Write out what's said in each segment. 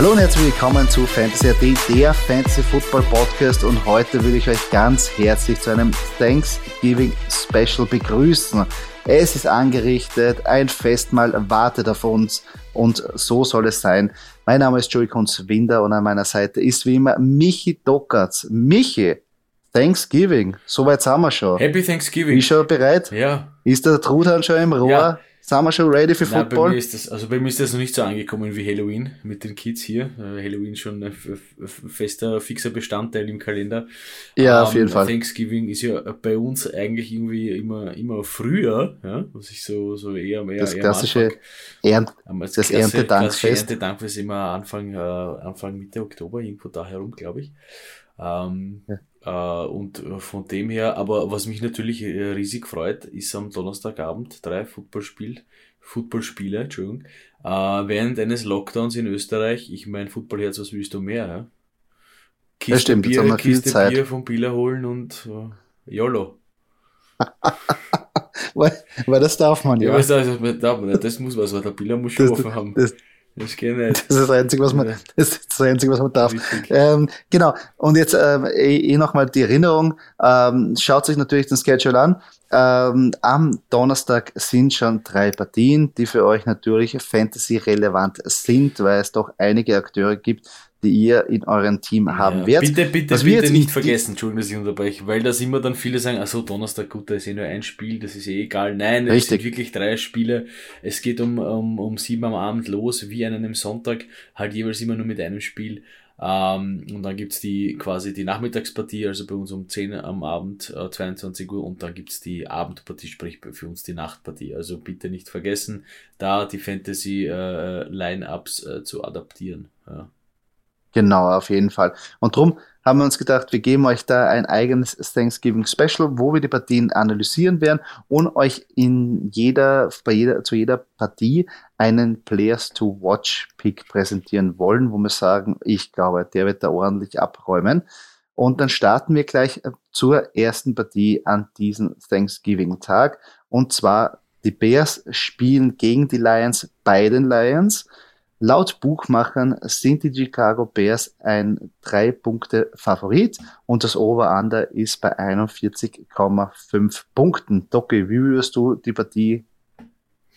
Hallo und herzlich willkommen zu Fantasy AD, der Fantasy Football Podcast und heute will ich euch ganz herzlich zu einem Thanksgiving Special begrüßen. Es ist angerichtet, ein Festmahl wartet auf uns und so soll es sein. Mein Name ist Joey Kunz-Winder und an meiner Seite ist wie immer Michi Dockertz. Michi, Thanksgiving, soweit sind wir schon. Happy Thanksgiving. Bist du schon bereit? Ja. Ist der Truthahn schon im Rohr? Ja. Sind wir schon ready für Nein, Football? bei mir ist das, also bei mir ist das noch nicht so angekommen wie Halloween mit den Kids hier. Äh, Halloween schon ein fester, fixer Bestandteil im Kalender. Ja, Ähm, auf jeden Fall. Thanksgiving ist ja bei uns eigentlich irgendwie immer, immer früher, ja, was ich so, so eher mehr, Das eher klassische Anfang- Ernt am- das klasse- Erntedankfest. Erntedankfest immer Anfang, äh, Anfang Mitte Oktober, irgendwo da herum, glaube ich. Ähm, äh, und äh, von dem her, aber was mich natürlich äh, riesig freut, ist am Donnerstagabend drei Footballspiel, Footballspiele, Entschuldigung, äh, während eines Lockdowns in Österreich. Ich mein Footballherz, was willst du mehr? Ja? Kiste stimmt, jetzt Bier, haben wir viel Kiste Zeit. Bier vom Bieler holen und äh, YOLO. weil, weil das darf man, Ja, ja. weißt du, also, da- das muss was, weil der Bieler muss schon Das- offen haben. das- Das geht nicht. Das ist das Einzige, was man, das ist das Einzige, was man darf. Ähm, genau. Und jetzt ähm, eh, eh nochmal die Erinnerung. Ähm, schaut sich natürlich den Schedule an. Ähm, am Donnerstag sind schon drei Partien, die für euch natürlich Fantasy-relevant sind, weil es doch einige Akteure gibt, die ihr in eurem Team haben Ja, werdet. Bitte, bitte, Was bitte nicht vergessen, Entschuldigung, dass ich unterbreche, weil da immer dann viele sagen, ach so, Donnerstag, gut, da ist eh nur ein Spiel, das ist eh egal. Nein, es Richtig. sind wirklich drei Spiele. Es geht um, um, um sieben am Abend los, wie an einem Sonntag, halt jeweils immer nur mit einem Spiel. Ähm, und dann gibt's die quasi die Nachmittagspartie, also bei uns um 10 am Abend, äh, 22 Uhr, und dann gibt's die Abendpartie, sprich für uns die Nachtpartie. Also bitte nicht vergessen, da die Fantasy-Line-Ups äh, zu adaptieren. Ja. Genau, auf jeden Fall. Und drum haben wir uns gedacht, wir geben euch da ein eigenes Thanksgiving Special, wo wir die Partien analysieren werden und euch in jeder, bei jeder, zu jeder Partie einen Players to Watch Pick präsentieren wollen, wo wir sagen, ich glaube, der wird da ordentlich abräumen. Und dann starten wir gleich äh, zur ersten Partie an diesem Thanksgiving Tag. Und zwar die Bears spielen gegen die Lions bei den Lions. Laut Buchmachern sind die Chicago Bears ein drei Punkte Favorit und das Over-Under ist bei 41,5 Punkten. Doki, wie würdest du die Partie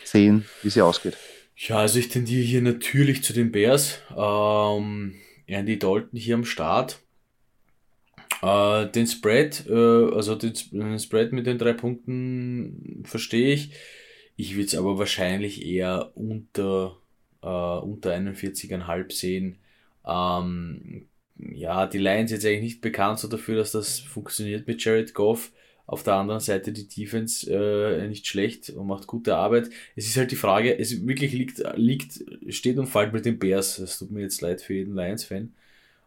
sehen, wie sie ausgeht? Ja, also ich tendiere hier natürlich zu den Bears. Ähm, Andy Dalton hier am Start. Äh, den Spread, äh, also den, den Spread mit den drei Punkten verstehe ich. Ich würde es aber wahrscheinlich eher unter, äh, unter 41,5 sehen. Ähm, ja, die Lions jetzt eigentlich nicht bekannt so dafür, dass das funktioniert mit Jared Goff. Auf der anderen Seite die Defense äh, nicht schlecht und macht gute Arbeit. Es ist halt die Frage, es wirklich liegt, liegt, steht und fällt mit den Bears. Es tut mir jetzt leid für jeden Lions-Fan.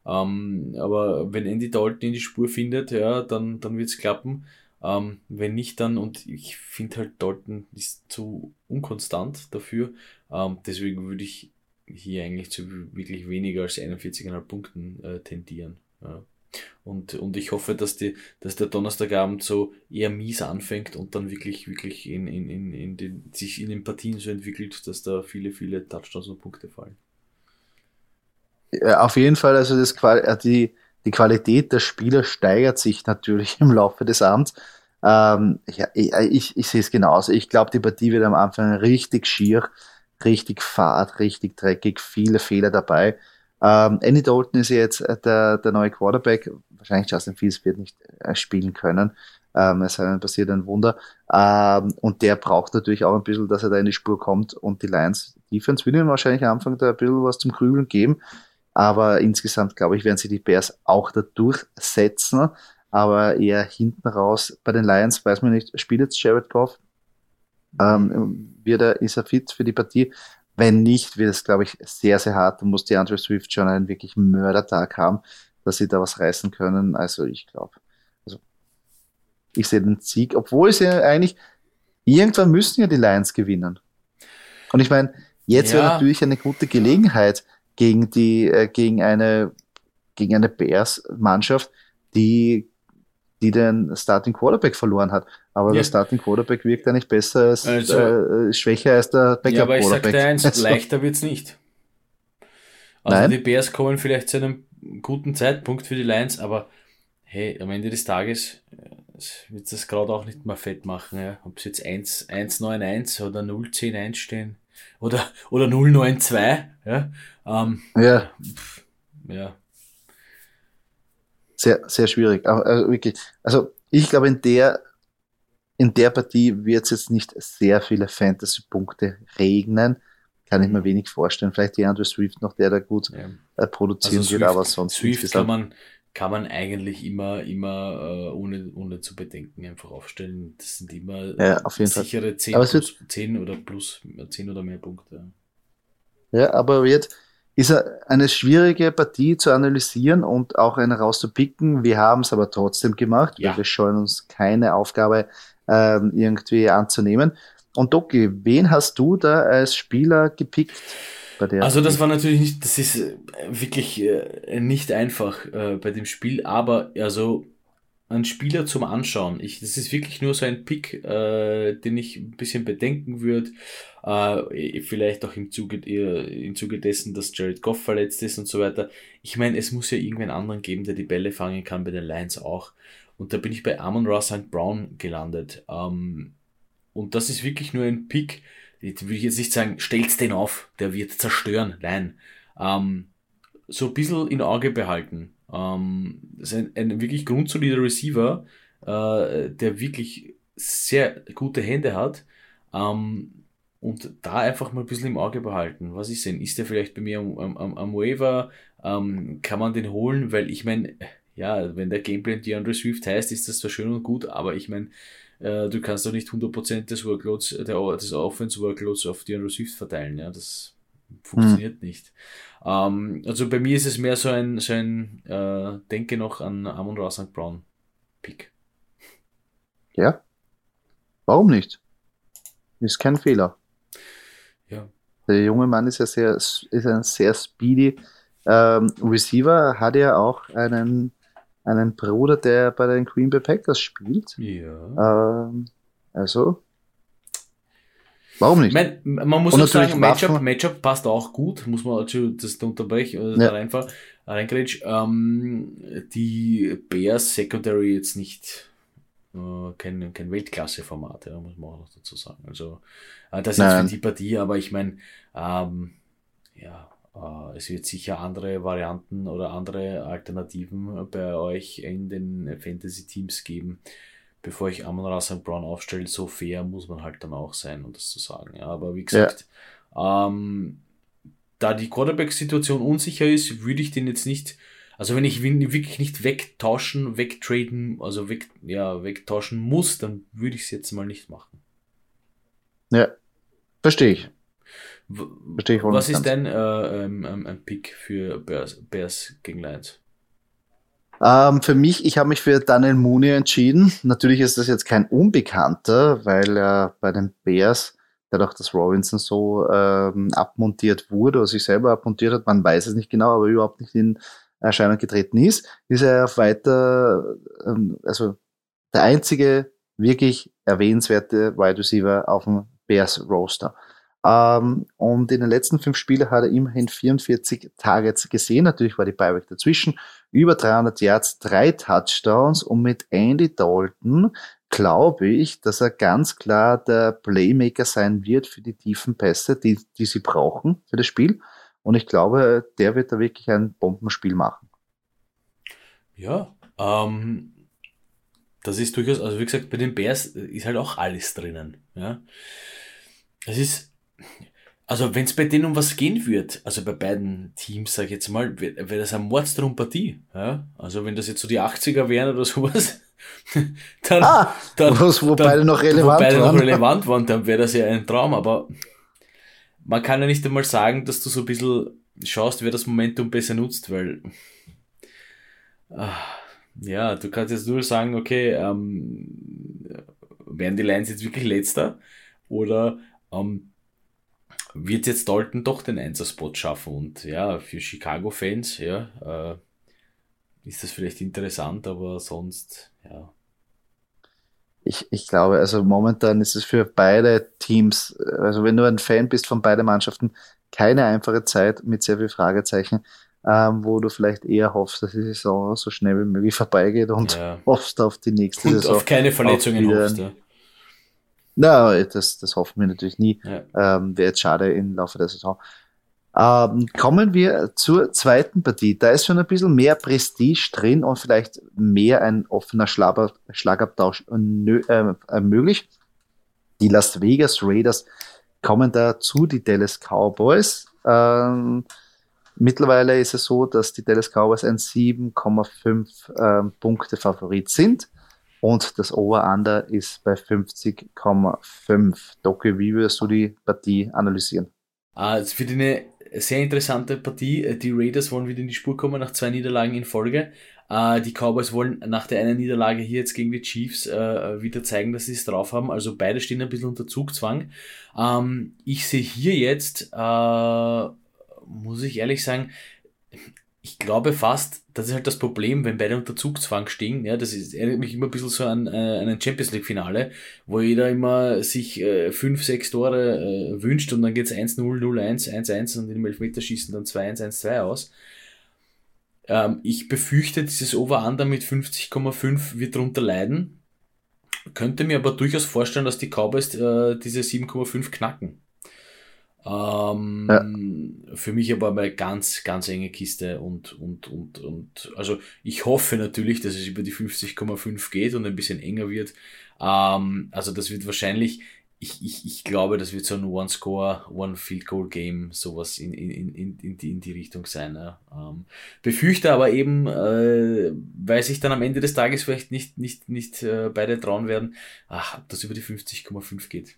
Ähm, aber wenn Andy Dalton in die Spur findet, ja, dann, dann wird's klappen. Ähm, wenn nicht, dann, und ich finde halt, Dalton ist zu unkonstant dafür. Ähm, deswegen würde ich hier eigentlich zu wirklich weniger als 41,5 Punkten äh, tendieren. Ja. Und, und ich hoffe, dass, die, dass der Donnerstagabend so eher mies anfängt und dann wirklich, wirklich in, in, in, in den, sich in den Partien so entwickelt, dass da viele, viele Touchdowns und Punkte fallen. Ja, auf jeden Fall, also das, äh, die, die Qualität der Spieler steigert sich natürlich im Laufe des Abends. Ähm, ja, ich, ich, sehe es genauso. Ich glaube, die Partie wird am Anfang richtig schier, richtig fad, richtig dreckig, viele Fehler dabei. Ähm, Andy Dalton ist jetzt äh, der, der neue Quarterback. Wahrscheinlich Justin Fields wird nicht äh, spielen können. Ähm, es sei denn, passiert ein Wunder. Ähm, und der braucht natürlich auch ein bisschen, dass er da in die Spur kommt. Und die Lions Defense will ihm wahrscheinlich am Anfang da ein bisschen was zum Grübeln geben. Aber insgesamt, glaube ich, werden sie die Bears auch da durchsetzen. Aber eher hinten raus bei den Lions, weiß man nicht, spielt jetzt Jared Goff? Ähm, wird er, ist er fit für die Partie? Wenn nicht, wird es, glaube ich, sehr, sehr hart. Da muss die Andrew Swift schon einen wirklich Mördertag haben, dass sie da was reißen können. Also ich glaube, also ich sehe den Sieg, obwohl sie ja eigentlich, irgendwann müssen ja die Lions gewinnen. Und ich meine, jetzt Ja. wäre natürlich eine gute Gelegenheit gegen die, äh, gegen eine, gegen eine Bears-Mannschaft, die, die den Starting Quarterback verloren hat. Aber Ja. der Starting Quarterback wirkt eigentlich besser als, Also- äh, schwächer als der Backup Ja, aber ich sag Quarterback. dir eins, Also, leichter wird's nicht. Also Nein. die Bears kommen vielleicht zu einem guten Zeitpunkt für die Lions, aber hey, am Ende des Tages äh, wird das gerade auch nicht mehr fett machen. Ja? Ob es jetzt 1-9-1 oder 0-10-1 stehen oder, oder 0-9-2. Ja? Ähm, ja. Pff, ja. Sehr, sehr schwierig. Also, wirklich. Also ich glaube, in der, in der Partie wird es jetzt nicht sehr viele Fantasy-Punkte regnen. Kann ich mir wenig vorstellen. Vielleicht die Andrew Swift noch, der da gut ja. äh, produzieren also Swift, wird, aber sonst. Swift kann man, kann man eigentlich immer, immer äh, ohne, ohne zu bedenken einfach aufstellen. Das sind immer ja, sichere Fall. 10, plus, 10 oder plus 10 oder mehr Punkte. Ja, aber wird ist eine schwierige Partie zu analysieren und auch eine rauszupicken. Wir haben es aber trotzdem gemacht, ja. weil wir scheuen uns keine Aufgabe ähm, irgendwie anzunehmen. Und Doki, wen hast du da als Spieler gepickt? also das war natürlich nicht, das ist äh, wirklich äh, nicht einfach äh, bei dem Spiel, aber also ein Spieler zum Anschauen. Ich, das ist wirklich nur so ein Pick, äh, den ich ein bisschen bedenken würde. Äh, vielleicht auch im Zuge, im Zuge dessen, dass Jared Goff verletzt ist und so weiter. Ich meine, es muss ja irgendwen anderen geben, der die Bälle fangen kann, bei den Lions auch. Und da bin ich bei Amon Ross St. Brown gelandet. Ähm, und das ist wirklich nur ein Pick, jetzt will ich jetzt nicht sagen, stellt den auf, der wird zerstören. Nein. Ähm, so ein bisschen in Auge behalten. Ähm, ist ein, ein wirklich grundsolider Receiver, äh, der wirklich sehr gute Hände hat. Ähm, und da einfach mal ein bisschen im Auge behalten. Was ist denn? Ist der vielleicht bei mir am, am, am Waiver? Ähm, kann man den holen? Weil ich meine, ja, wenn der Gameplan DeAndre Swift heißt, ist das zwar schön und gut, aber ich meine, äh, du kannst doch nicht 100% des Workloads, der, des Offense-Workloads auf DeAndre Swift verteilen. Ja, das funktioniert hm. nicht. Ähm, also bei mir ist es mehr so ein, so ein äh, denke noch an Amon Ra St. Brown Pick. Ja. Warum nicht? Ist kein Fehler. Ja. Der junge Mann ist ja sehr, ist ein sehr speedy ähm, Receiver, hat ja auch einen, einen Bruder, der bei den Green Bay Packers spielt. Ja. Ähm, also, Warum nicht? Man, man muss auch sagen, Matchup, Matchup passt auch gut, muss man also das unterbrechen, äh, ja. einfach reingrätsch. Ähm, die Bears Secondary jetzt nicht äh, kein, kein Weltklasse-Format, ja, muss man auch noch dazu sagen. Also äh, das ist jetzt für die Partie, aber ich meine, ähm, ja, äh, es wird sicher andere Varianten oder andere Alternativen bei euch in den Fantasy-Teams geben bevor ich Amon Ra St. Brown aufstelle, so fair muss man halt dann auch sein, um das zu sagen. Ja, aber wie gesagt, ja. ähm, da die Quarterback-Situation unsicher ist, würde ich den jetzt nicht, also wenn ich ihn wirklich nicht wegtauschen, wegtraden, also weg, ja, wegtauschen muss, dann würde ich es jetzt mal nicht machen. Ja, verstehe ich. Verstehe ich Was ist dein äh, ähm, ähm, ein Pick für Bears, Bears gegen Lions? Ähm, für mich, ich habe mich für Daniel Mooney entschieden. Natürlich ist das jetzt kein Unbekannter, weil er bei den Bears, dadurch, dass Robinson so ähm, abmontiert wurde oder sich selber abmontiert hat, man weiß es nicht genau, aber überhaupt nicht in Erscheinung getreten ist, ist er weiter, ähm, also der einzige wirklich erwähnenswerte Wide Receiver auf dem Bears Roster. Ähm, und in den letzten fünf Spielen hat er immerhin 44 Targets gesehen. Natürlich war die Beiweg dazwischen. Über 300 Yards, drei Touchdowns. Und mit Andy Dalton glaube ich, dass er ganz klar der Playmaker sein wird für die tiefen Pässe, die, die sie brauchen für das Spiel. Und ich glaube, der wird da wirklich ein Bombenspiel machen. Ja, ähm, das ist durchaus, also wie gesagt, bei den Bears ist halt auch alles drinnen. Ja. Es ist, also wenn es bei denen um was gehen wird, also bei beiden Teams, sag ich jetzt mal, wäre wär das eine Mordstrompartie. Ja? Also wenn das jetzt so die 80er wären oder sowas, dann, ah, dann, wo dann, beide noch relevant wo beide waren. noch relevant waren, dann wäre das ja ein Traum, aber man kann ja nicht einmal sagen, dass du so ein bisschen schaust, wer das Momentum besser nutzt, weil ach, ja, du kannst jetzt nur sagen, okay, ähm, werden die Lions jetzt wirklich letzter oder ähm, wird jetzt Dalton doch den Einserspot schaffen. Und ja, für Chicago-Fans, ja, äh, ist das vielleicht interessant, aber sonst, ja. Ich, ich glaube, also momentan ist es für beide Teams, also wenn du ein Fan bist von beiden Mannschaften, keine einfache Zeit mit sehr viel Fragezeichen, ähm, wo du vielleicht eher hoffst, dass die Saison so schnell wie möglich vorbeigeht und ja. hoffst auf die nächste und Saison. auf keine Verletzungen hoffst, ja. Na, das, das hoffen wir natürlich nie. Ja. Ähm, Wäre jetzt schade im Laufe der Saison. Ähm, kommen wir zur zweiten Partie. Da ist schon ein bisschen mehr Prestige drin und vielleicht mehr ein offener Schlager, Schlagabtausch äh, äh, möglich. Die Las Vegas Raiders kommen dazu, die Dallas Cowboys. Ähm, mittlerweile ist es so, dass die Dallas Cowboys ein 7,5 ähm, Punkte Favorit sind und das Over-Under ist bei 50,5. Doki, wie würdest du die Partie analysieren? Also für die eine sehr interessante Partie. Äh, die Raiders wollen wieder in die Spur kommen nach zwei Niederlagen in Folge. Äh, die Cowboys wollen nach der einen Niederlage hier jetzt gegen die Chiefs äh, wieder zeigen, dass sie es drauf haben. Also beide stehen ein bisschen unter Zugzwang. Ähm, ich sehe hier jetzt, muss ich ehrlich sagen, ich glaube fast, das ist halt das Problem, wenn beide unter Zugzwang stehen. Ja, das ist, erinnert mich immer ein bisschen so an äh, ein Champions League Finale, wo jeder immer sich äh, fünf, sechs Tore äh, wünscht und dann geht's 1-0, 0-1, 1-1 und im Elfmeterschießen dann 2-1, 1-2 aus. Ähm, ich befürchte, dieses Over-Under mit 50,5 wird darunter leiden. Könnte mir aber durchaus vorstellen, dass die Cowboys äh, diese 7,5 knacken. Ähm, ja. Für mich aber eine ganz, ganz enge Kiste und, und, und, und, also ich hoffe natürlich, dass es über die 50,5 geht und ein bisschen enger wird. Ähm, also das wird wahrscheinlich, ich, ich, ich glaube, das wird so ein One-Score, One-Field-Goal-Game, sowas in, in, in, in, die, in die Richtung sein. Ja. Ähm, befürchte aber eben, äh, weil sich dann am Ende des Tages vielleicht nicht, nicht, nicht äh, beide trauen werden, ach, ob das über die 50,5 geht.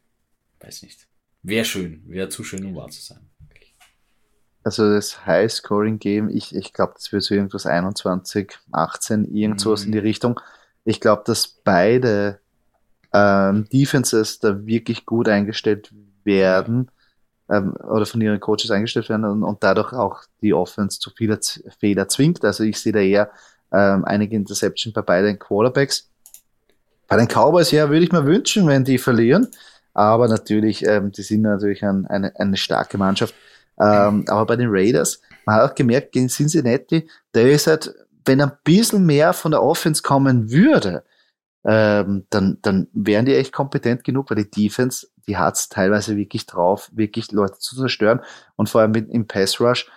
Weiß nicht. Wäre schön, wäre zu schön, um wahr zu sein. Also das High-Scoring-Game, ich, ich glaube, das wird so irgendwas 21, 18, irgendwas mhm. in die Richtung. Ich glaube, dass beide ähm, Defenses da wirklich gut eingestellt werden ähm, oder von ihren Coaches eingestellt werden und, und dadurch auch die Offense zu vieler Fehler zwingt. Also ich sehe da eher ähm, einige Interception bei beiden Quarterbacks. Bei den Cowboys, ja, würde ich mir wünschen, wenn die verlieren. Aber natürlich, ähm, die sind natürlich ein, eine, eine starke Mannschaft. Ähm, aber bei den Raiders, man hat auch gemerkt, gegen Cincinnati, der ist halt, wenn ein bisschen mehr von der Offense kommen würde, ähm, dann, dann wären die echt kompetent genug, weil die Defense, die hat es teilweise wirklich drauf, wirklich Leute zu zerstören. Und vor allem mit, im Pass Rush,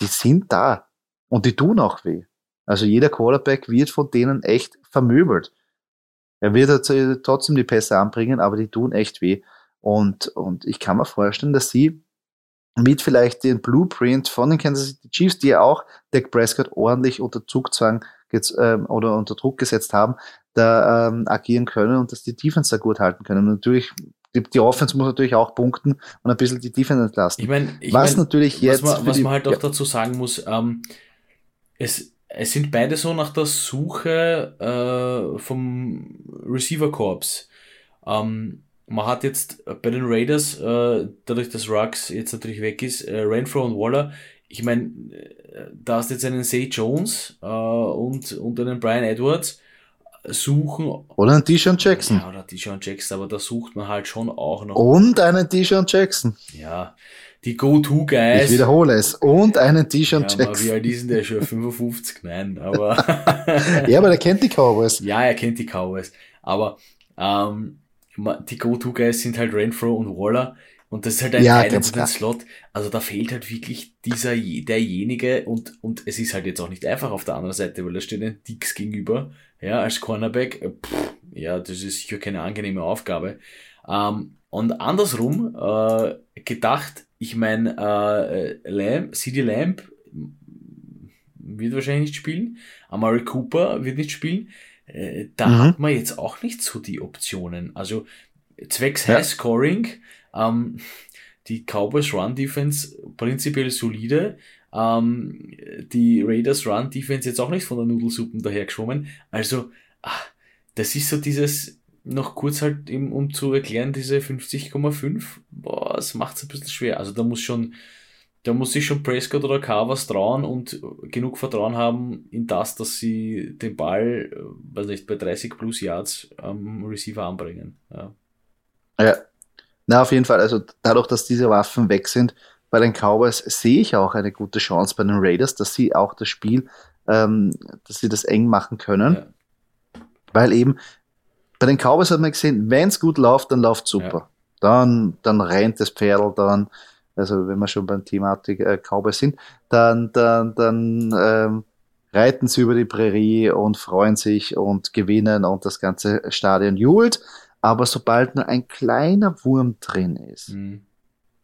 die sind da und die tun auch weh. Also jeder Quarterback wird von denen echt vermöbelt. Er wird trotzdem die Pässe anbringen, aber die tun echt weh. Und, und ich kann mir vorstellen, dass sie mit vielleicht den Blueprint von den Kansas City Chiefs, die ja auch Dak Prescott ordentlich unter Zugzwang ähm, oder unter Druck gesetzt haben, da ähm, agieren können und dass die Defense da gut halten können. Und natürlich, die, die, Offense muss natürlich auch punkten und ein bisschen die Defense entlasten. Ich meine, was mein, natürlich jetzt. Was man, was man halt auch ja. dazu sagen muss, ähm, es, es sind beide so nach der Suche äh, vom Receiver Corps. Ähm, man hat jetzt bei den Raiders, äh, dadurch dass Ruggs jetzt natürlich weg ist, äh, Renfro und Waller, ich meine, äh, da hast jetzt einen Say Jones äh, und, und einen Brian Edwards suchen. Oder einen Deshaun Jackson. Ja, oder Deshaun Jackson, aber da sucht man halt schon auch noch. Und einen Deshaun Jackson. Ja, die Go-To-Guys. Ich wiederhole es. Und einen T-Shirt ja, Jackson. Wie alt ist denn der schon? 55? Nein, aber. ja, aber der kennt die Cowboys. Ja, er kennt die Cowboys. Aber ähm, die Go-To-Guys sind halt Renfro und Waller. Und das ist halt ein ja, den Slot. Also da fehlt halt wirklich dieser, derjenige und, und es ist halt jetzt auch nicht einfach auf der anderen Seite, weil da steht ein Dix gegenüber, ja, als Cornerback. Pff, ja, das ist sicher keine angenehme Aufgabe. Ähm, und andersrum äh, gedacht, ich meine, äh, Lamb, CD Lamb wird wahrscheinlich nicht spielen. Amari Cooper wird nicht spielen. Äh, da mhm. hat man jetzt auch nicht so die Optionen. Also zwecks ja. High Scoring, ähm, die Cowboys Run Defense prinzipiell solide. Ähm, die Raiders Run Defense jetzt auch nicht von der Nudelsuppen dahergeschwommen. Also, ach, das ist so dieses, noch kurz halt eben, um zu erklären, diese 50,5, boah, es macht es ein bisschen schwer. Also da muss schon, da muss sich schon Prescott oder Carr was trauen und genug Vertrauen haben in das, dass sie den Ball, äh, weiß nicht, bei 30 plus Yards am Receiver anbringen. Ja. ja. Na, auf jeden Fall. Also dadurch, dass diese Waffen weg sind, bei den Cowboys sehe ich auch eine gute Chance bei den Raiders, dass sie auch das Spiel, ähm, dass sie das eng machen können. Ja. Weil eben bei den Cowboys hat man gesehen, wenn es gut läuft, dann läuft super. Ja. Dann, dann rennt das Pferd, dann, also wenn wir schon beim Thematik äh, Cowboys sind, dann, dann, dann ähm, reiten sie über die Prärie und freuen sich und gewinnen und das ganze Stadion jubelt. Aber sobald nur ein kleiner Wurm drin ist, mhm.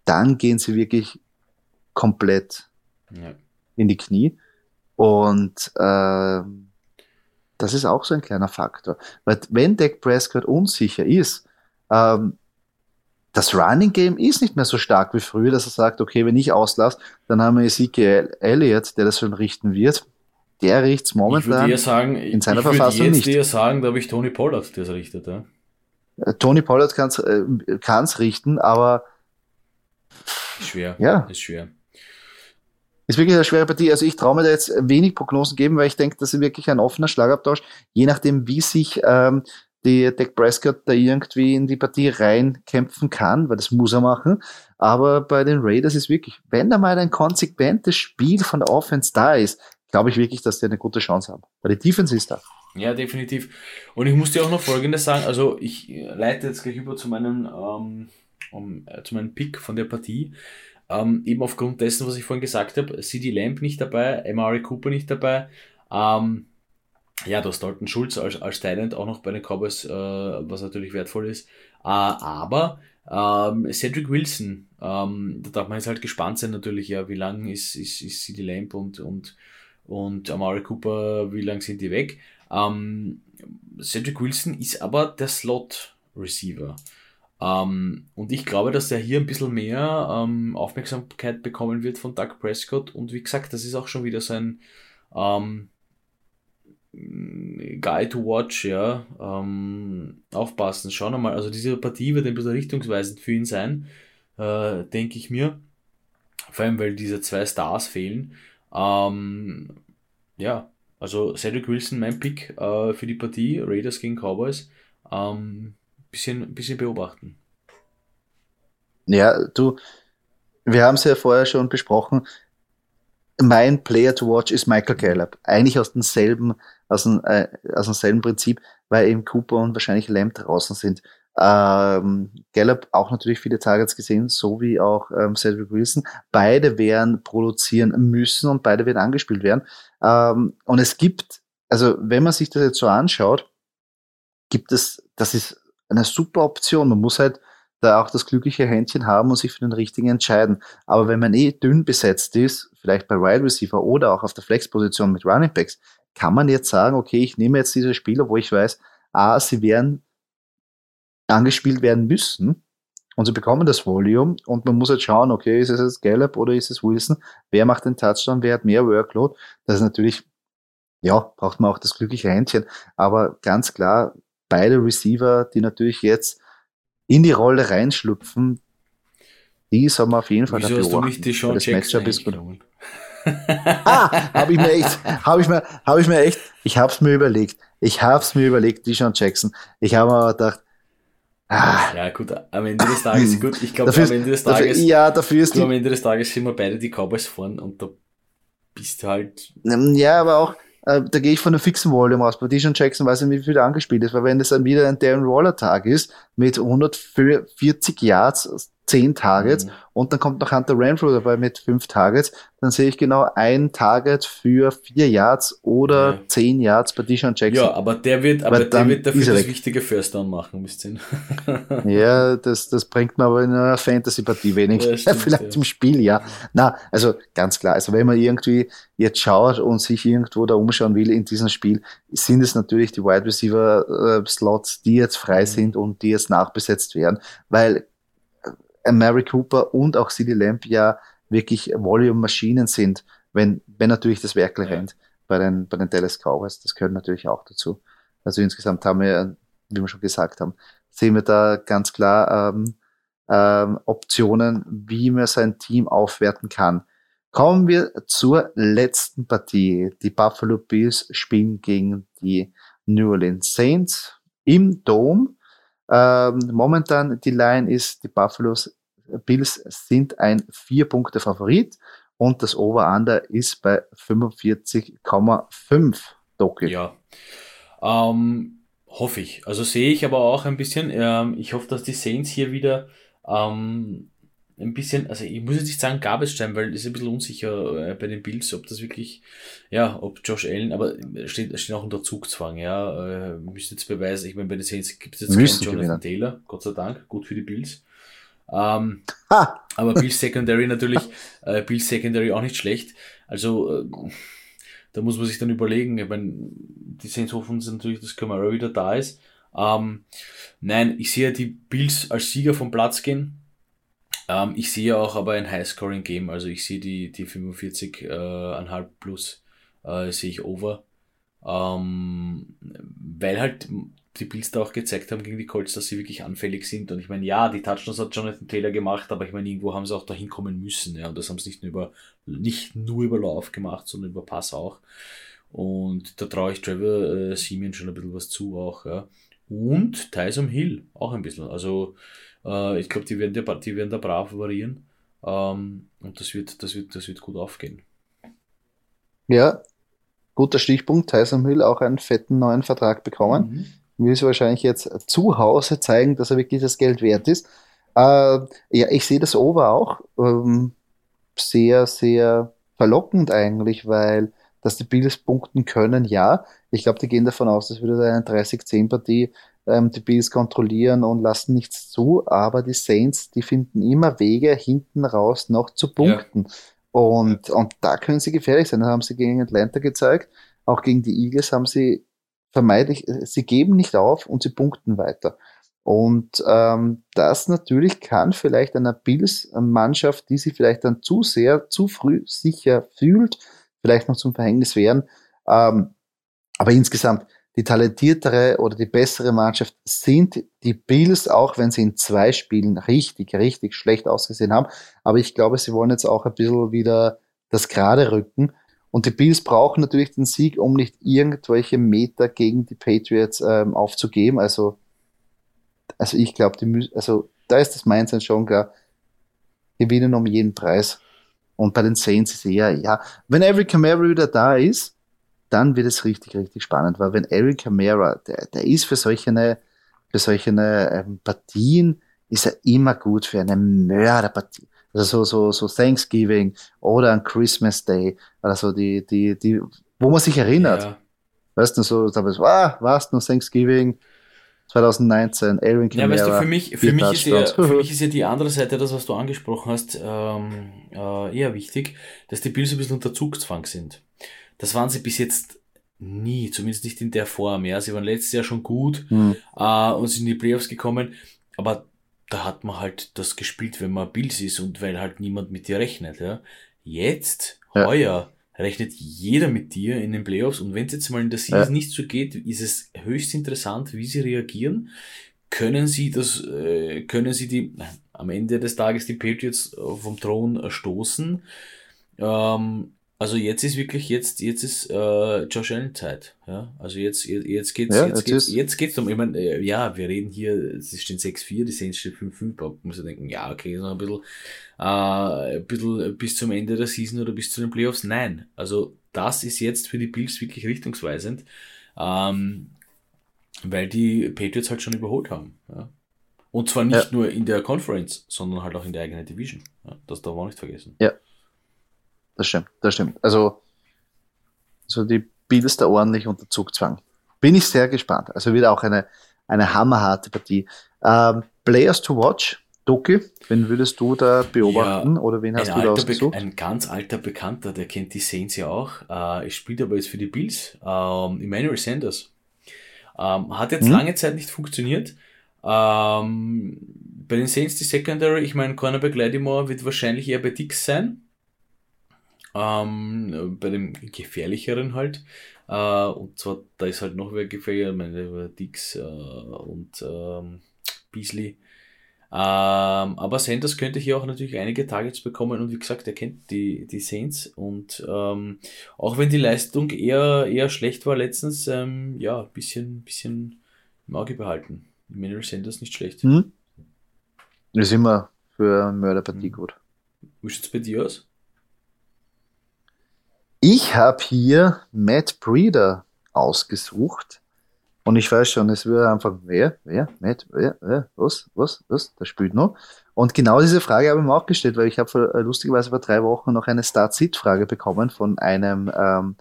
dann gehen sie wirklich komplett ja. in die Knie. Und äh, das ist auch so ein kleiner Faktor. Weil wenn Dak Prescott unsicher ist, ähm, das Running Game ist nicht mehr so stark wie früher, dass er sagt, okay, wenn ich auslasse, dann haben wir Ezekiel Elliott, der das schon richten wird. Der riecht es momentan ich sagen, in seiner ich Verfassung jetzt nicht. Ich würde sagen, da habe ich Tony Pollard, der es richtet. Ja? Äh, Tony Pollard kann es äh, richten, aber schwer. Ja. Ist schwer. Ist wirklich eine schwere Partie. Also ich traue mir da jetzt wenig Prognosen geben, weil ich denke, das ist wirklich ein offener Schlagabtausch. Je nachdem, wie sich ähm, die Dak Prescott da irgendwie in die Partie reinkämpfen kann, weil das muss er machen. Aber bei den Raiders ist wirklich, wenn da mal ein konsequentes Spiel von der Offense da ist, glaube ich wirklich, dass die eine gute Chance haben. Weil die Defense ist da. Ja, definitiv. Und ich muss dir auch noch Folgendes sagen, also ich leite jetzt gleich über zu meinem, ähm, um, äh, zu meinem Pick von der Partie. Ähm, eben aufgrund dessen, was ich vorhin gesagt habe, CD Lamp nicht dabei, Mari Cooper nicht dabei. Ähm, ja, du hast Dalton Schulz als, als Talent auch noch bei den Cowboys, äh, was natürlich wertvoll ist. Äh, aber ähm, Cedric Wilson, ähm, da darf man jetzt halt gespannt sein natürlich, ja, wie lang ist, ist, ist CD Lamp und, und, und Amari Cooper, wie lang sind die weg? Ähm, Cedric Wilson ist aber der Slot-Receiver. Ähm, und ich glaube, dass er hier ein bisschen mehr ähm, Aufmerksamkeit bekommen wird von Doug Prescott. Und wie gesagt, das ist auch schon wieder sein ähm, Guy to watch, ja. Ähm, aufpassen, schauen wir mal. Also diese Partie wird ein bisschen richtungsweisend für ihn sein, äh, denke ich mir. Vor allem, weil diese zwei Stars fehlen. Ähm, ja, also Cedric Wilson, mein Pick äh, für die Partie, Raiders gegen Cowboys. Ähm, bisschen, bisschen beobachten. Ja, du, wir haben es ja vorher schon besprochen. Mein Player to watch ist Michael Gallup. Eigentlich aus demselben, aus, dem, äh, aus demselben Prinzip, weil eben Cooper und wahrscheinlich Lamb draußen sind. Ähm, Gallup auch natürlich viele Targets gesehen, so wie auch ähm, Cedric Wilson. Beide werden produzieren müssen und beide werden angespielt werden. Ähm, und es gibt, also wenn man sich das jetzt so anschaut, gibt es, das ist eine super Option. Man muss halt da auch das glückliche Händchen haben und sich für den richtigen entscheiden. Aber wenn man eh dünn besetzt ist, vielleicht bei Wide Receiver oder auch auf der Flexposition mit Running Backs, kann man jetzt sagen, okay, ich nehme jetzt diese Spieler, wo ich weiß, ah, sie werden angespielt werden müssen und sie bekommen das Volume und man muss jetzt schauen, okay, ist es jetzt Gallup oder ist es Wilson? Wer macht den Touchdown? Wer hat mehr Workload? Das ist natürlich, ja, braucht man auch das glückliche Händchen. Aber ganz klar, beide Receiver, die natürlich jetzt in die Rolle reinschlüpfen, die soll man auf jeden Fall Wieso hast du nicht die Sean das Matchup ist gut. ah, habe ich mir echt, habe ich mir, habe ich mir echt, ich habe es mir überlegt. Ich habe es mir überlegt, die Sean Jackson. Ich habe aber gedacht, ah, ja gut, am Ende des Tages, gut, ich glaube, am Ende des Tages, dafür, ja, dafür ist die, am Ende des Tages sind wir beide die Cowboys vorn und da bist du halt. Ja, aber auch, da gehe ich von einem fixen Volume aus. Bei Dijon Jackson weiß ich nicht, wie viel angespielt ist, weil wenn das dann wieder ein Darren Waller Tag ist, mit 140 Yards, 10 Targets mhm. und dann kommt noch Hunter Renfrew dabei mit 5 Targets, dann sehe ich genau ein Target für 4 Yards oder ja. 10 Yards bei Dishon Jackson. Ja, aber der wird, aber der wird dafür das weg. wichtige First Down machen, wisst ihr. ja, das, das bringt man aber in einer Fantasy-Partie wenig. Ja, stimmt, Vielleicht ja. im Spiel, ja. Na, also ganz klar, also wenn man irgendwie jetzt schaut und sich irgendwo da umschauen will in diesem Spiel, sind es natürlich die Wide Receiver äh, Slots, die jetzt frei mhm. sind und die jetzt nachbesetzt werden, weil Mary Cooper und auch CD Lamp ja wirklich Volume-Maschinen sind, wenn, wenn natürlich das Werkel ja. rennt bei den, bei den Dallas Cowboys. Das gehört natürlich auch dazu. Also insgesamt haben wir, wie wir schon gesagt haben, sehen wir da ganz klar ähm, ähm, Optionen, wie man sein Team aufwerten kann. Kommen wir zur letzten Partie. Die Buffalo Bills spielen gegen die New Orleans Saints im Dome. Ähm, momentan die Line ist die Buffaloes Bills sind ein vier Punkte Favorit und das Over-Under ist bei 45,5 Doki. Ja, ähm, hoffe ich. Also sehe ich aber auch ein bisschen. Ähm, ich hoffe, dass die Saints hier wieder ähm, ein bisschen, also ich muss jetzt nicht sagen Gabelstein, weil es ist ein bisschen unsicher äh, bei den Bills, ob das wirklich, ja, ob Josh Allen, aber steht, steht auch unter Zugzwang, ja, äh, müsste jetzt beweisen, ich meine, bei den Saints gibt es jetzt Müssen keinen Jonathan gewinnen. Taylor, Gott sei Dank, gut für die Bills. Ähm, aber Bills Secondary natürlich, äh, Bills Secondary auch nicht schlecht, also äh, da muss man sich dann überlegen, ich meine, die Saints hoffen natürlich, dass Camara wieder da ist. Ähm, nein, ich sehe die Bills als Sieger vom Platz gehen ähm, ich sehe auch aber ein High-Scoring-Game, also ich sehe die, die 45,5 äh, plus, äh, sehe ich over. Ähm, weil halt die Bills da auch gezeigt haben gegen die Colts, dass sie wirklich anfällig sind. Und ich meine, ja, die Touchdowns hat Jonathan Taylor gemacht, aber ich meine, irgendwo haben sie auch dahin kommen müssen. Ja, und das haben sie nicht nur über, nicht nur über Lauf gemacht, sondern über Pass auch. Und da traue ich Trevor äh, Simeon schon ein bisschen was zu auch. Ja. Und Tyson Hill auch ein bisschen. Also äh, ich glaube, die, werden der, die werden da brav variieren. Ähm, und das wird, das, wird, das wird gut aufgehen. Ja, guter Stichpunkt. Tyson Hill auch einen fetten neuen Vertrag bekommen. Mhm. Will sie wahrscheinlich jetzt zu Hause zeigen, dass er wirklich das Geld wert ist. Äh, ja, ich sehe das Over auch ähm, sehr, sehr verlockend eigentlich, weil dass die Bills punkten können, ja. Ich glaube, die gehen davon aus, dass wieder eine 30-10-Partie ähm, die Bills kontrollieren und lassen nichts zu, aber die Saints, die finden immer Wege hinten raus noch zu punkten. Ja. Und, und da können sie gefährlich sein. Das haben sie gegen Atlanta gezeigt. Auch gegen die Eagles haben sie vermeidlich, sie geben nicht auf und sie punkten weiter. Und ähm, das natürlich kann vielleicht einer Bills-Mannschaft, die sich vielleicht dann zu sehr, zu früh sicher fühlt, vielleicht noch zum Verhängnis werden. Ähm, aber insgesamt, die talentiertere oder die bessere Mannschaft sind die Bills, auch wenn sie in zwei Spielen richtig, richtig schlecht ausgesehen haben. Aber ich glaube, sie wollen jetzt auch ein bisschen wieder das gerade rücken. Und die Bills brauchen natürlich den Sieg, um nicht irgendwelche Meter gegen die Patriots ähm, aufzugeben. Also, also ich glaube, die also da ist das Mindset schon klar. Gewinnen um jeden Preis. Und bei den Saints ist eher, ja, wenn Every Camara wieder da ist, dann wird es richtig, richtig spannend, weil wenn Eric Camara, der, der ist für solche, für solche ähm, Partien, ist er immer gut für eine Mörderpartie. Also so, so, so Thanksgiving oder ein Christmas Day, also die, die, die, wo man sich erinnert. Ja. Weißt du, so, da was, ah, was, nur Thanksgiving, 2019, Aaron Camara. Ja, weißt du, für mich, für mich, ist ja, für mich ist ja die andere Seite, das, was du angesprochen hast, ähm, äh, eher wichtig, dass die Bills ein bisschen unter Zugzwang sind. Das waren sie bis jetzt nie, zumindest nicht in der Form. Ja, sie waren letztes Jahr schon gut mhm. äh, und sind in die Playoffs gekommen, aber da hat man halt das gespielt, wenn man Bills ist und weil halt niemand mit dir rechnet. Ja. Jetzt, ja. heuer, rechnet jeder mit dir in den Playoffs und wenn es jetzt mal in der Season ja. nicht so geht, ist es höchst interessant, wie sie reagieren. Können sie das, äh, können sie die, am Ende des Tages die Patriots vom Thron stoßen? Ähm, also jetzt ist wirklich jetzt jetzt ist äh, Josh Allen Zeit, ja. Also jetzt jetzt geht's ja, jetzt, geht's, jetzt geht's um. Ich meine, äh, ja, wir reden hier, es stehen 6-4, die Saints stehen 5-5. Da muss man denken, ja, okay, noch ein bisschen, äh, ein bisschen bis zum Ende der Season oder bis zu den Playoffs. Nein, also das ist jetzt für die Bills wirklich richtungsweisend, ähm, weil die Patriots halt schon überholt haben. Ja. Und zwar nicht ja. nur in der Conference, sondern halt auch in der eigenen Division. Ja, das darf man auch nicht vergessen. Ja, das stimmt, das stimmt. Also, so die Bills da ordentlich unter Zugzwang. Bin ich sehr gespannt. Also wieder auch eine, eine hammerharte Partie. Ähm, Players to watch, Doki, wen würdest du da beobachten ja, oder wen hast du da ausgesucht? ein ganz alter Bekannter, der kennt die Saints ja auch. Äh, spielt aber jetzt für die Bills. Ähm, Emmanuel Sanders. Ähm, hat jetzt hm? lange Zeit nicht funktioniert. Ähm, bei den Saints die Secondary, ich meine, Cornerback Lattimore wird wahrscheinlich eher bei Dix sein. Ähm, bei dem gefährlicheren halt. Äh, und zwar, da ist halt noch wer gefährlicher, meine Dix äh, und ähm, Beasley. Ähm, aber Sanders könnte hier auch natürlich einige Targets bekommen und wie gesagt, er kennt die, die Saints und ähm, auch wenn die Leistung eher, eher schlecht war letztens, ähm, ja, bisschen, bisschen im Auge behalten. Emmanuel Sanders nicht schlecht. Das ist immer für Mörderpartie mhm. gut. Wie sieht es bei dir aus? Ich habe hier Matt Breeder ausgesucht. Und ich weiß schon, es wird einfach, wer, wer, Matt, wer, wer, was, was, was, der spielt noch. Und genau diese Frage habe ich mir auch gestellt, weil ich habe äh, lustigerweise vor drei Wochen noch eine Start-Sit-Frage bekommen von einem ähm,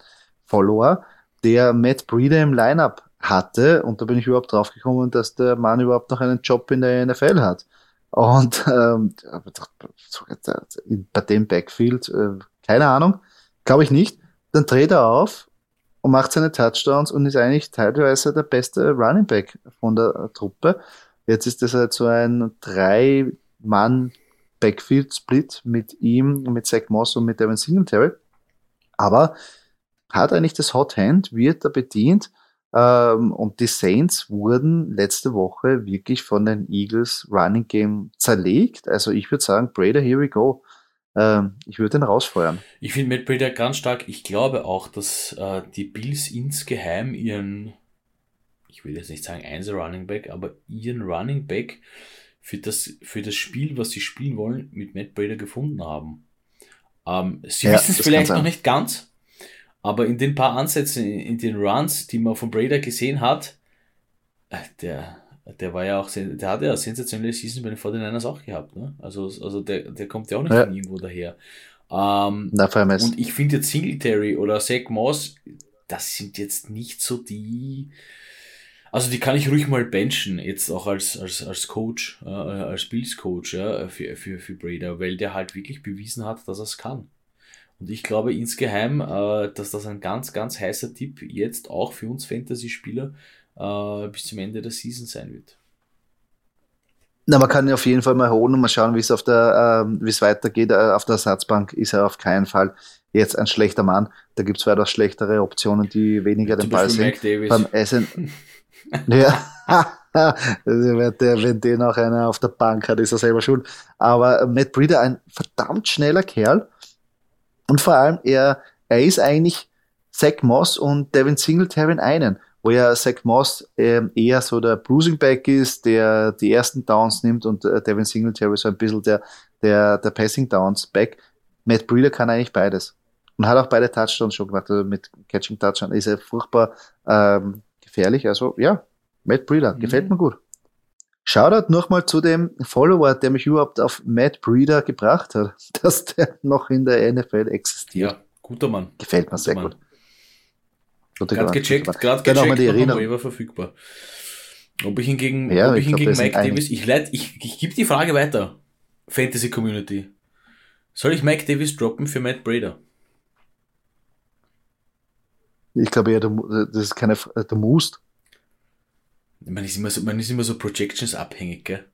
Follower, der Matt Breeder im Lineup hatte. Und da bin ich überhaupt drauf gekommen, dass der Mann überhaupt noch einen Job in der NFL hat. Und ähm, bei dem Backfield, äh, keine Ahnung, glaube ich nicht. Dann dreht er auf und macht seine Touchdowns und ist eigentlich teilweise der beste Running Back von der Truppe. Jetzt ist das halt so ein drei-Mann Backfield-Split mit ihm, mit Zach Moss und mit Devin Singletary. Aber hat eigentlich das Hot Hand, wird er bedient. Ähm, und die Saints wurden letzte Woche wirklich von den Eagles Running Game zerlegt. Also ich würde sagen, Brader, here we go. Ähm, ich würde ihn rausfeuern. Ich finde Matt Brader ganz stark. Ich glaube auch, dass äh, die Bills insgeheim ihren, ich will jetzt nicht sagen Einser Running Back, aber ihren Running Back für das, für das Spiel, was sie spielen wollen, mit Matt Brader gefunden haben. Ähm, sie ja, wissen es vielleicht noch nicht ganz, aber in den paar Ansätzen, in den Runs, die man von Brader gesehen hat, äh, der, der war ja auch, der hat ja sensationelle Season bei den 49ers auch gehabt. Ne? Also, also der, der kommt ja auch nicht ja. von irgendwo daher. Ähm, Na, und ich finde jetzt Singletary oder Zach Moss, das sind jetzt nicht so die. Also die kann ich ruhig mal benchen, jetzt auch als, als, als Coach, äh, als Bills Coach ja, für, für, für Brader, weil der halt wirklich bewiesen hat, dass er es kann. Und ich glaube insgeheim, äh, dass das ein ganz, ganz heißer Tipp jetzt auch für uns Fantasy-Spieler äh, bis zum Ende der Season sein wird. Na, man kann ihn auf jeden Fall mal holen und mal schauen, wie es auf der, äh, wie es weitergeht. Auf der Ersatzbank ist er auf keinen Fall jetzt ein schlechter Mann. Da gibt es weitaus schlechtere Optionen, die weniger den Ball sind. Beim Essen. ja. Also, wenn den auch einer auf der Bank hat, ist er selber schuld. Aber Matt Breeder, ein verdammt schneller Kerl, und vor allem, er, er ist eigentlich Zach Moss und Devin Singletary in einen, wo ja Zach Moss ähm, eher so der Bruising Back ist, der die ersten Downs nimmt und äh, Devin Singletary so ein bisschen der, der, der Passing Downs Back. Matt Breeder kann eigentlich beides. Und hat auch beide Touchdowns schon gemacht, also mit Catching Touchdown ist er furchtbar ähm, gefährlich. Also ja, Matt Breeder, mhm. gefällt mir gut. Shoutout nochmal zu dem Follower, der mich überhaupt auf Matt Breeder gebracht hat, dass der noch in der NFL existiert. Ja, guter Mann. Gefällt mir sehr Mann. gut. Gerade gecheckt, gerade gecheckt, die Erinnerung. war verfügbar. Ob ich ihn gegen, ja, ob ich ihn gegen Mike Davis, ich leite, ich, ich gebe die Frage weiter. Fantasy Community. Soll ich Mike Davis droppen für Matt Breeder? Ich glaube eher, das ist keine, du musst man ist immer so, man ist immer so Projections abhängig, gell?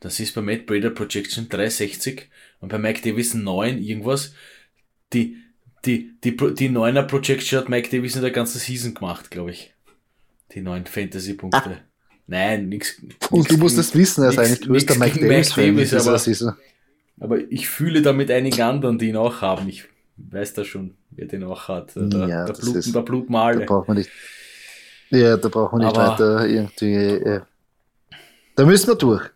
Das ist bei Matt Brader Projection 360 und bei Mike Davis 9 irgendwas. Die, die, die, die 9er Projection hat Mike Davis in der ganzen Season gemacht, glaube ich. Die 9 Fantasy-Punkte. Ah. Nein, nix. Und du musst es wissen, er ist eigentlich größter Mike Davis, Mike Davis aber, Season. aber ich fühle da mit einigen anderen, die ihn auch haben. Ich weiß da schon, wer den auch hat. Der, ja, der, Blut, ist, der Blutmale. Da braucht man nicht ja, da brauchen wir nicht Aber weiter irgendwie. Äh, da müssen wir durch.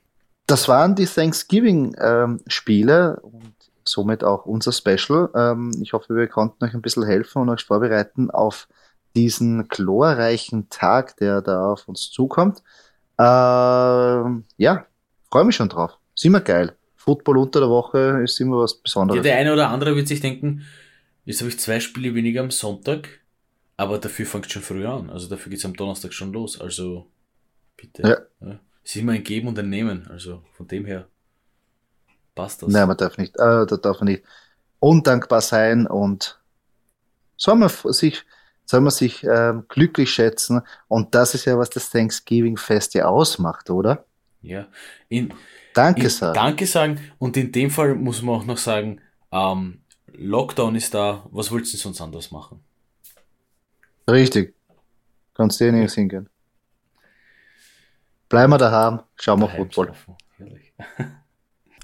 Das waren die Thanksgiving-Spiele ähm, und somit auch unser Special. Ähm, ich hoffe, wir konnten euch ein bisschen helfen und euch vorbereiten auf diesen glorreichen Tag, der da auf uns zukommt. Ähm, ja, freue mich schon drauf. Ist immer geil. Football unter der Woche ist immer was Besonderes. Ja, der eine oder andere wird sich denken, jetzt habe ich zwei Spiele weniger am Sonntag aber dafür fängt es schon früh an. Also dafür geht es am Donnerstag schon los. Also bitte. Ja. ja. Es ist immer ein Geben und ein Nehmen. Also von dem her passt das. Nein, man darf nicht, äh, da darf man nicht undankbar sein und soll man sich, soll man sich äh, glücklich schätzen. Und das ist ja, was das Thanksgiving-Fest ja ausmacht, oder? Ja. In, danke in, sagen. Danke sagen. Und in dem Fall muss man auch noch sagen, ähm, Lockdown ist da. Was willst du sonst anders machen? Richtig. Kannst du eh nirgends hingehen. Bleiben wir daheim, schauen wir Football.